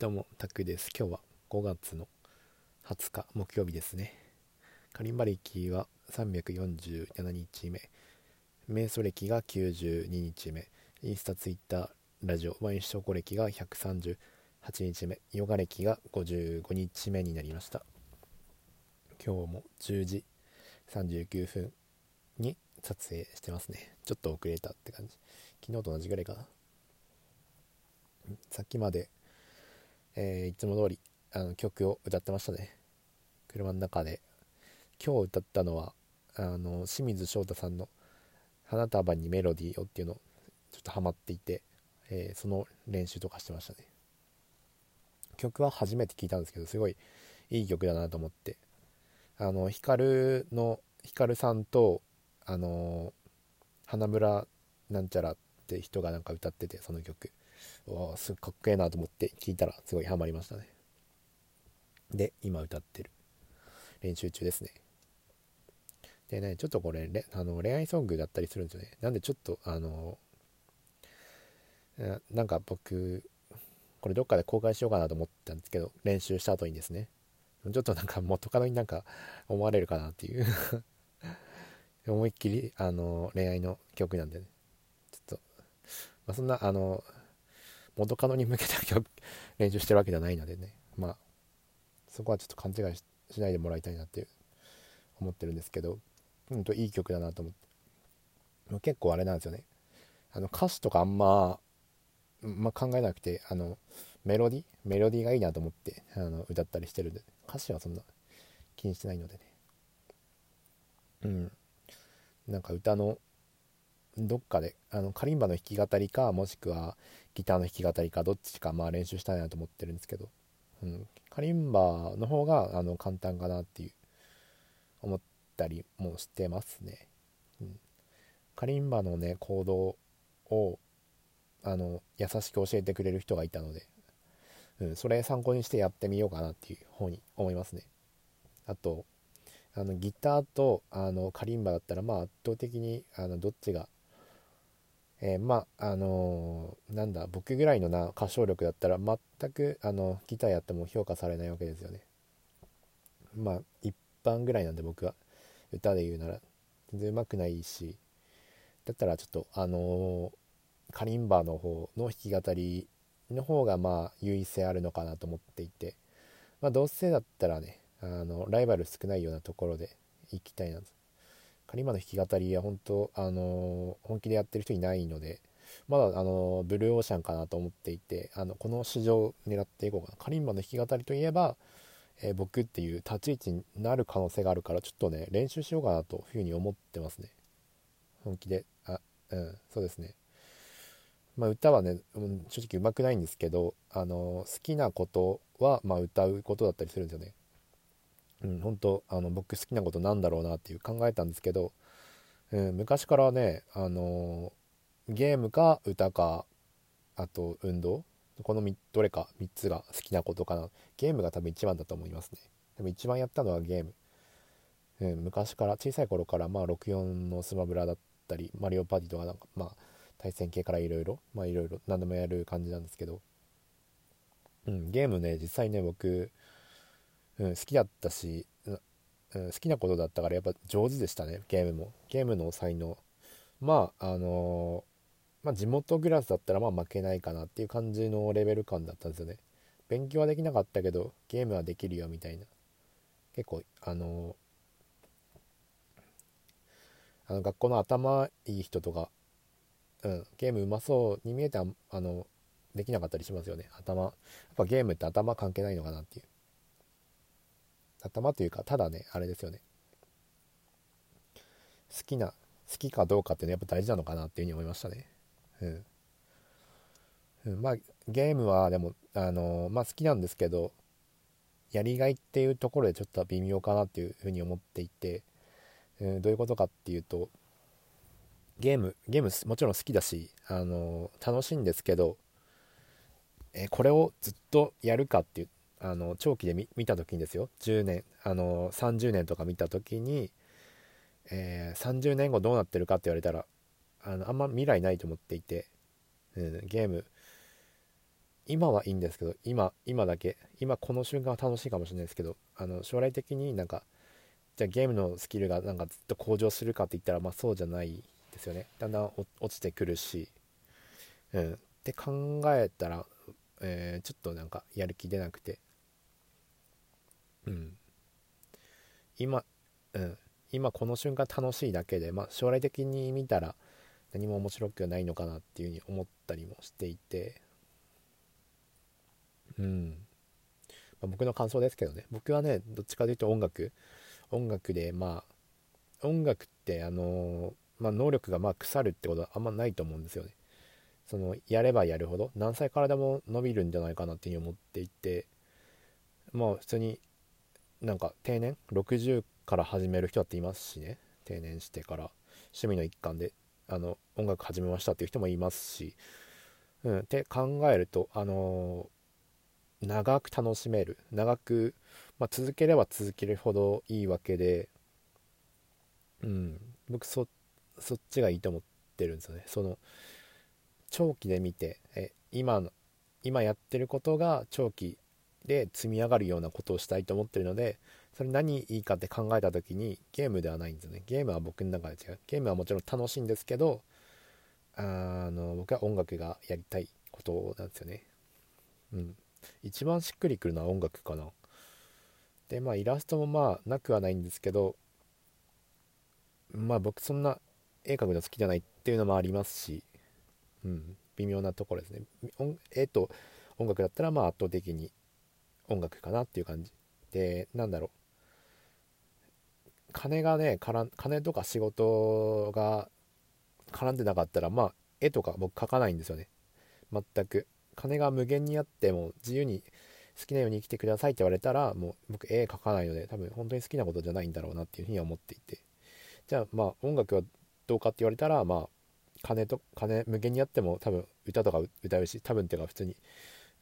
どうも、タクです。今日は5月の20日、木曜日ですね。カリンバ歴は347日目。瞑想歴が92日目。インスタ、ツイッター、ラジオ、ワイン証拠歴が138日目。ヨガ歴が55日目になりました。今日も10時39分に撮影してますね。ちょっと遅れたって感じ。昨日と同じぐらいかな。さっきまでえー、いつも通りあの曲を歌ってましたね。車の中で。今日歌ったのはあの清水翔太さんの「花束にメロディーを」っていうのちょっとハマっていて、えー、その練習とかしてましたね。曲は初めて聴いたんですけどすごいいい曲だなと思って。あのヒカルのヒカルさんとあの花村なんちゃらって人がなんか歌っててその曲。わすかっこええなと思って聞いたらすごいハマりましたね。で今歌ってる。練習中ですね。でねちょっとこれあの恋愛ソングだったりするんですよね。なんでちょっとあのなんか僕これどっかで公開しようかなと思ったんですけど練習した後にですね。ちょっとなんか元カノになんか思われるかなっていう。思いっきりあの恋愛の曲なんでね。ちょっと、まあ、そんなあの元カノに向けた曲練習してるわけじゃないのでね。まあそこはちょっと勘違いしないでもらいたいなって思ってるんですけど。うんといい曲だなと思って。結構あれなんですよね。あの歌詞とかあんま、まあ、考えなくてあのメロディメロディーがいいなと思ってあの歌ったりしてるんで。歌詞はそんな気にしてないのでね。うん。なんか歌のどっかであのカリンバの弾き語りかもしくはギターの弾き語りかどっちかまあ練習したいなと思ってるんですけど、うん、カリンバの方があの簡単かなっていう思ったりもしてますね、うん、カリンバのね行動をあの優しく教えてくれる人がいたので、うん、それ参考にしてやってみようかなっていう方に思いますね。あとあのギターとあのカリンバだったらまあ圧倒的にあのどっちがえー、まああのー、なんだ僕ぐらいのな歌唱力だったら全くあのギターやっても評価されないわけですよね。まあ一般ぐらいなんで僕は。歌で言うなら。全然うまくないし。だったらちょっとあのー、カリンバの方の弾き語りの方がまあ優位性あるのかなと思っていて。まあどうせだったらねあのライバル少ないようなところで行きたいなと。カリマの弾き語りは本当、あの本気でやってる人いないので、まだ、あのブルーオーシャンかなと思っていて、あのこの市場を狙っていこうかな。カリンバの弾き語りといえば、えー、僕っていう立ち位置になる可能性があるから、ちょっとね、練習しようかなというふうに思ってますね。本気で。あ、うん、そうですね。まあ、歌はね、正直うまくないんですけど、あの好きなことは、まあ、歌うことだったりするんですよね。うん、本当あの僕好きなことなんだろうなっていう考えたんですけど、うん、昔からね、あのゲームか歌かあと運動このどれか3つが好きなことかな。ゲームが多分一番だと思いますね。でも一番やったのはゲーム、うん、昔から小さい頃からまあ64のスマブラだったりマリオパーティーとかなんかまあ対戦系からいろいろまあいろいろ何でもやる感じなんですけど、うん、ゲームね実際ね僕うん、好きだったし、うん、好きなことだったからやっぱ上手でしたねゲームも。ゲームの才能。まああのー、まあ、地元グラスだったらまあ負けないかなっていう感じのレベル感だったんですよね。勉強はできなかったけどゲームはできるよみたいな。結構あのー、あの学校の頭いい人とか、うん、ゲームうまそうに見えてあのできなかったりしますよね。頭。やっぱゲームって頭関係ないのかなっていう。頭というかただねあれですよね。好きな好きかどうかっていうのはやっぱ大事なのかなっていうふうに思いましたね。うん、うん、まあゲームはでもあのまあ好きなんですけどやりがいっていうところでちょっと微妙かなっていうふうに思っていて、うん、どういうことかっていうとゲームゲームもちろん好きだしあの楽しいんですけどえこれをずっとやるかっていうあの長期で見た時にですよ10年あの30年とか見た時に、えー、30年後どうなってるかって言われたらあのあんま未来ないと思っていて、うん、ゲーム今はいいんですけど今今だけ今この瞬間は楽しいかもしれないですけどあの将来的になんかじゃあゲームのスキルがなんかずっと向上するかって言ったらまあそうじゃないですよね。だんだん落ちてくるしうんって考えたら、えー、ちょっとなんかやる気出なくてうん。今うん。今この瞬間楽しいだけで、まあ、将来的に見たら何も面白くないのかなっていうふうに思ったりもしていて。うん、まあ、僕の感想ですけどね。僕はねどっちかというと音楽。音楽でまあ音楽ってあのまあ、能力がまあ腐るってことはあんまないと思うんですよね。そのやればやるほど何歳からでも伸びるんじゃないかなっていうふうに思っていて。まあ普通になんか定年？60から始める人だっていますしね。定年してから。趣味の一環であの音楽始めましたっていう人もいますし、うん、って考えるとあのー、長く楽しめる。長く、まあ、続ければ続けるほどいいわけで、うん、僕そそっちがいいと思ってるんですよね。その長期で見てえ今の今やってることが長期で積み上がるようなことをしたいと思ってるのでそれ何いいかって考えた時にゲームではないんですよね。ゲームは僕の中で違う。ゲームはもちろん楽しいんですけどあの僕は音楽がやりたいことなんですよね。うん。一番しっくりくるのは音楽かな。でまあイラストもまあなくはないんですけどまあ僕そんな絵描くの好きじゃないっていうのもありますしうん。微妙なところですね。絵と音楽だったらまあ圧倒的に音楽かなっていう感じ。でなんだろう。金がね金とか仕事が絡んでなかったらまあ絵とか僕描かないんですよね。全く。金が無限にあっても自由に好きなように生きてくださいって言われたらもう僕絵描かないので多分本当に好きなことじゃないんだろうなっていうふうには思っていて。じゃあまあ音楽はどうかって言われたらまあ金と金無限にあっても多分歌とか歌うし多分っていうか普通に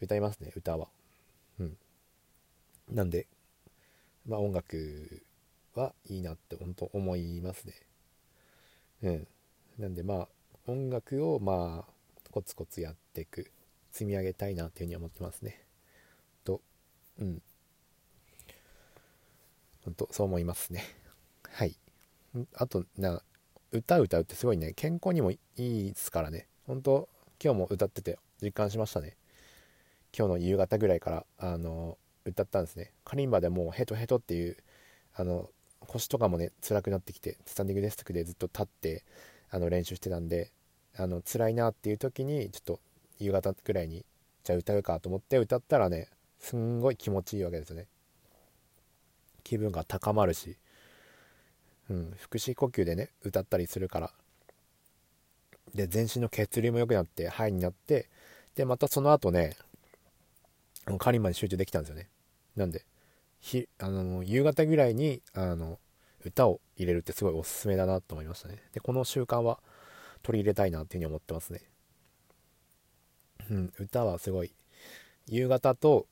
歌いますね歌は。うん。なんでまあ音楽はいいなって本当思いますね。うん。なんでまあ音楽をまあコツコツやっていく積み上げたいなっていうふうに思ってますね。と、うん。本当そう思いますね。はい。あとな歌歌うってすごいね健康にもいいですからね。本当今日も歌ってて実感しましたね。今日の夕方ぐらいからあの歌ったんですね。カリンバでもうヘトヘトっていうあの腰とかもね辛くなってきてスタンディングデスクでずっと立ってあの練習してたんであの辛いなっていう時にちょっと夕方ぐらいにじゃあ歌うかと思って歌ったらねすんごい気持ちいいわけですね。気分が高まるし、うん、腹式呼吸でね歌ったりするから。で全身の血流も良くなって肺になってでまたその後ねカリンマに集中できたんですよね。なんでひあの夕方ぐらいにあの歌を入れるってすごいおすすめだなと思いましたね。でこの習慣は取り入れたいなっていうふうに思ってますね。うん歌はすごい夕方と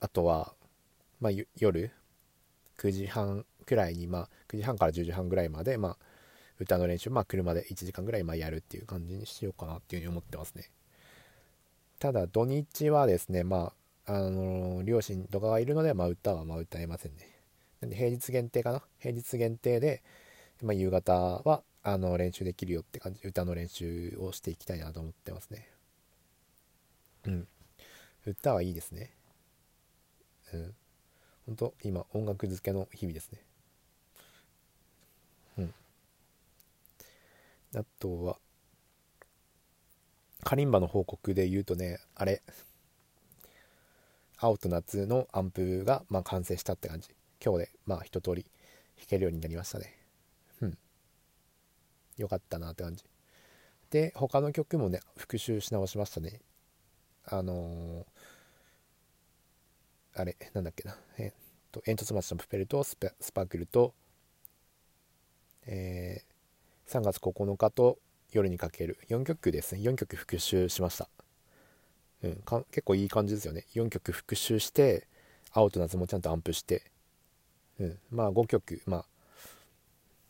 あとは、まあ、夜9時半くらいに、まあ、9時半から10時半ぐらいまで、まあ、歌の練習、まあ、車で1時間ぐらいまあやるっていう感じにしようかなっていうふうに思ってますね。ただ土日はですねまああの両親とかがいるので、まあ、歌はま歌えませんね。なんで平日限定かな？平日限定で、まあ、夕方はあの練習できるよって感じ歌の練習をしていきたいなと思ってますね。うん。歌はいいですね。うん。本当今音楽漬けの日々ですね。うん。あとは、カリンバの報告で言うとね、あれ、青と夏のアンプが、まあ、完成したって感じ。今日でまあ一通り弾けるようになりましたね。うん。よかったなって感じ。で他の曲もね復習し直しましたね。あのー、あれなんだっけな。えっと煙突町のプペルとスパークルとえー、3月9日と夜にかける4曲ですね。4曲復習しました。うん、か結構いい感じですよね。4曲復習して青と夏もちゃんとアンプして、うん、まあ5曲まあ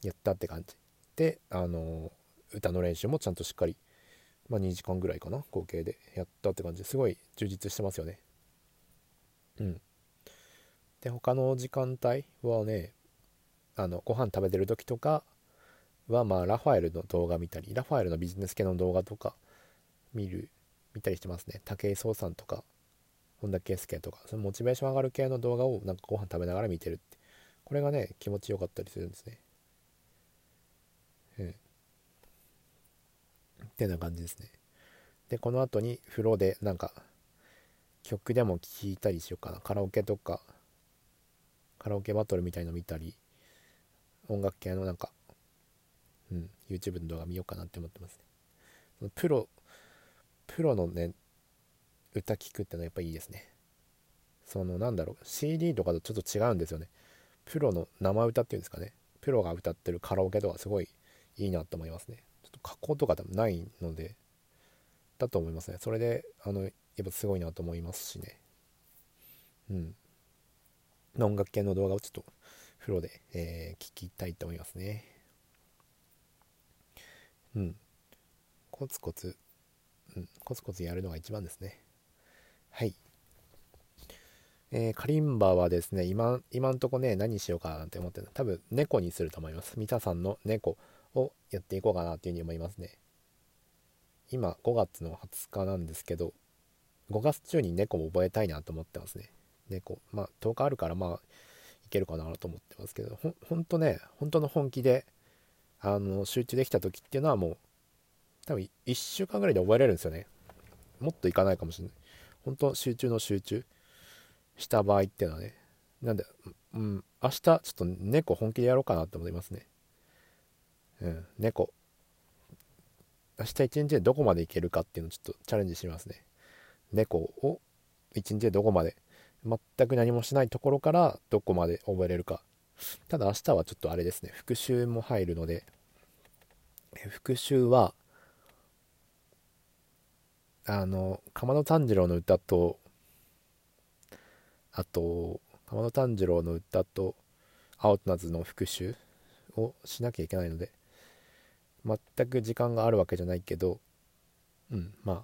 やったって感じ。であの歌の練習もちゃんとしっかりまあ、2時間ぐらいかな合計で。やったって感じ。ですごい充実してますよね。うん。で他の時間帯はねあのご飯食べてる時とかはまあラファエルの動画見たりラファエルのビジネス系の動画とか見る見たりしてますね。武井壮さんとか本田圭佑とかそのモチベーション上がる系の動画をなんかご飯食べながら見てるって。これがね気持ちよかったりするんですね。うん。ってな感じですね。でこの後に風呂でなんか曲でも聴いたりしようかな。カラオケとかカラオケバトルみたいの見たり音楽系のなんかうん YouTube の動画見ようかなって思ってますね。プロプロのね歌聴くってのはやっぱいいですね。そのなんだろう CD とかとちょっと違うんですよね。プロの生歌っていうんですかね。プロが歌ってるカラオケとかすごいいいなと思いますね。ちょっと加工とか多分ないのでだと思いますね。それであのやっぱすごいなと思いますしね。うん。音楽系の動画をちょっと風呂で、えー、聞きたいと思いますね。うん。コツコツうん、コツコツやるのが一番ですね。はい。えー、カリンバはですね、今、今んとこね、何しようかなって思ってる多分、猫にすると思います。三田さんの猫をやっていこうかなっていうふうに思いますね。今、5月の20日なんですけど、5月中に猫も覚えたいなと思ってますね。猫。まあ、10日あるから、まあ、いけるかなと思ってますけど、ほほんとね、本当の本気で、あの、集中できた時っていうのはもう、多分1週間ぐらいで覚えれるんですよね。もっといかないかもしれない。本当集中の集中した場合っていうのはね。なんで、うん、明日ちょっと猫本気でやろうかなって思いますね。うん、猫。明日一日でどこまでいけるかっていうのをちょっとチャレンジしますね。猫を一日でどこまで、全く何もしないところからどこまで覚えれるか。ただ明日はちょっとあれですね、復習も入るので、復習は、あの鎌野炭治郎の歌とあと鎌野炭治郎の歌と青と夏の復習をしなきゃいけないので全く時間があるわけじゃないけどうんまあ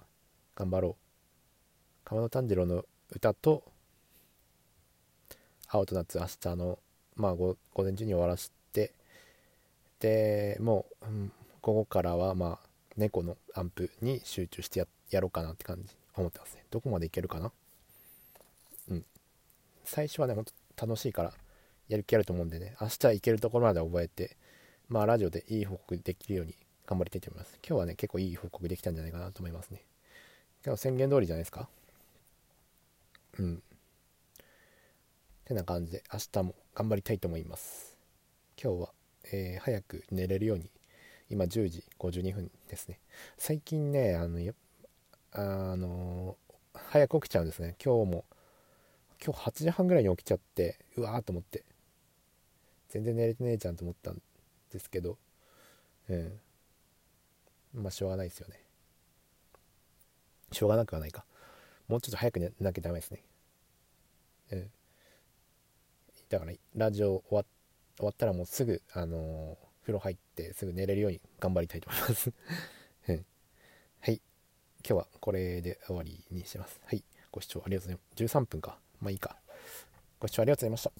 頑張ろう。鎌野炭治郎の歌と青と夏明日のまあ午前中に終わらせてでもう、うん、午後からはまあ猫のアンプに集中してやってやろうかなって感じ思ってますね。どこまでいけるかな？うん。最初はねほんと楽しいからやる気あると思うんでね。明日いけるところまで覚えてまあラジオでいい報告できるように頑張りたいと思います。今日はね結構いい報告できたんじゃないかなと思いますね。今日宣言通りじゃないですか？うん。てな感じで明日も頑張りたいと思います。今日は、えー、早く寝れるように。今10時52分ですね。最近ねあのあの早く起きちゃうんですね。今日も。今日8時半ぐらいに起きちゃってうわーと思って。全然寝れてねえじゃんと思ったんですけど。うんまあしょうがないですよね。しょうがなくはないか。もうちょっと早く寝なきゃダメですね。うんだからラジオ終わ終わったらもうすぐあのー、風呂入ってすぐ寝れるように頑張りたいと思います。今日はこれで終わりにします。はい。ご視聴ありがとうございます。13分か。まあいいか。ご視聴ありがとうございました。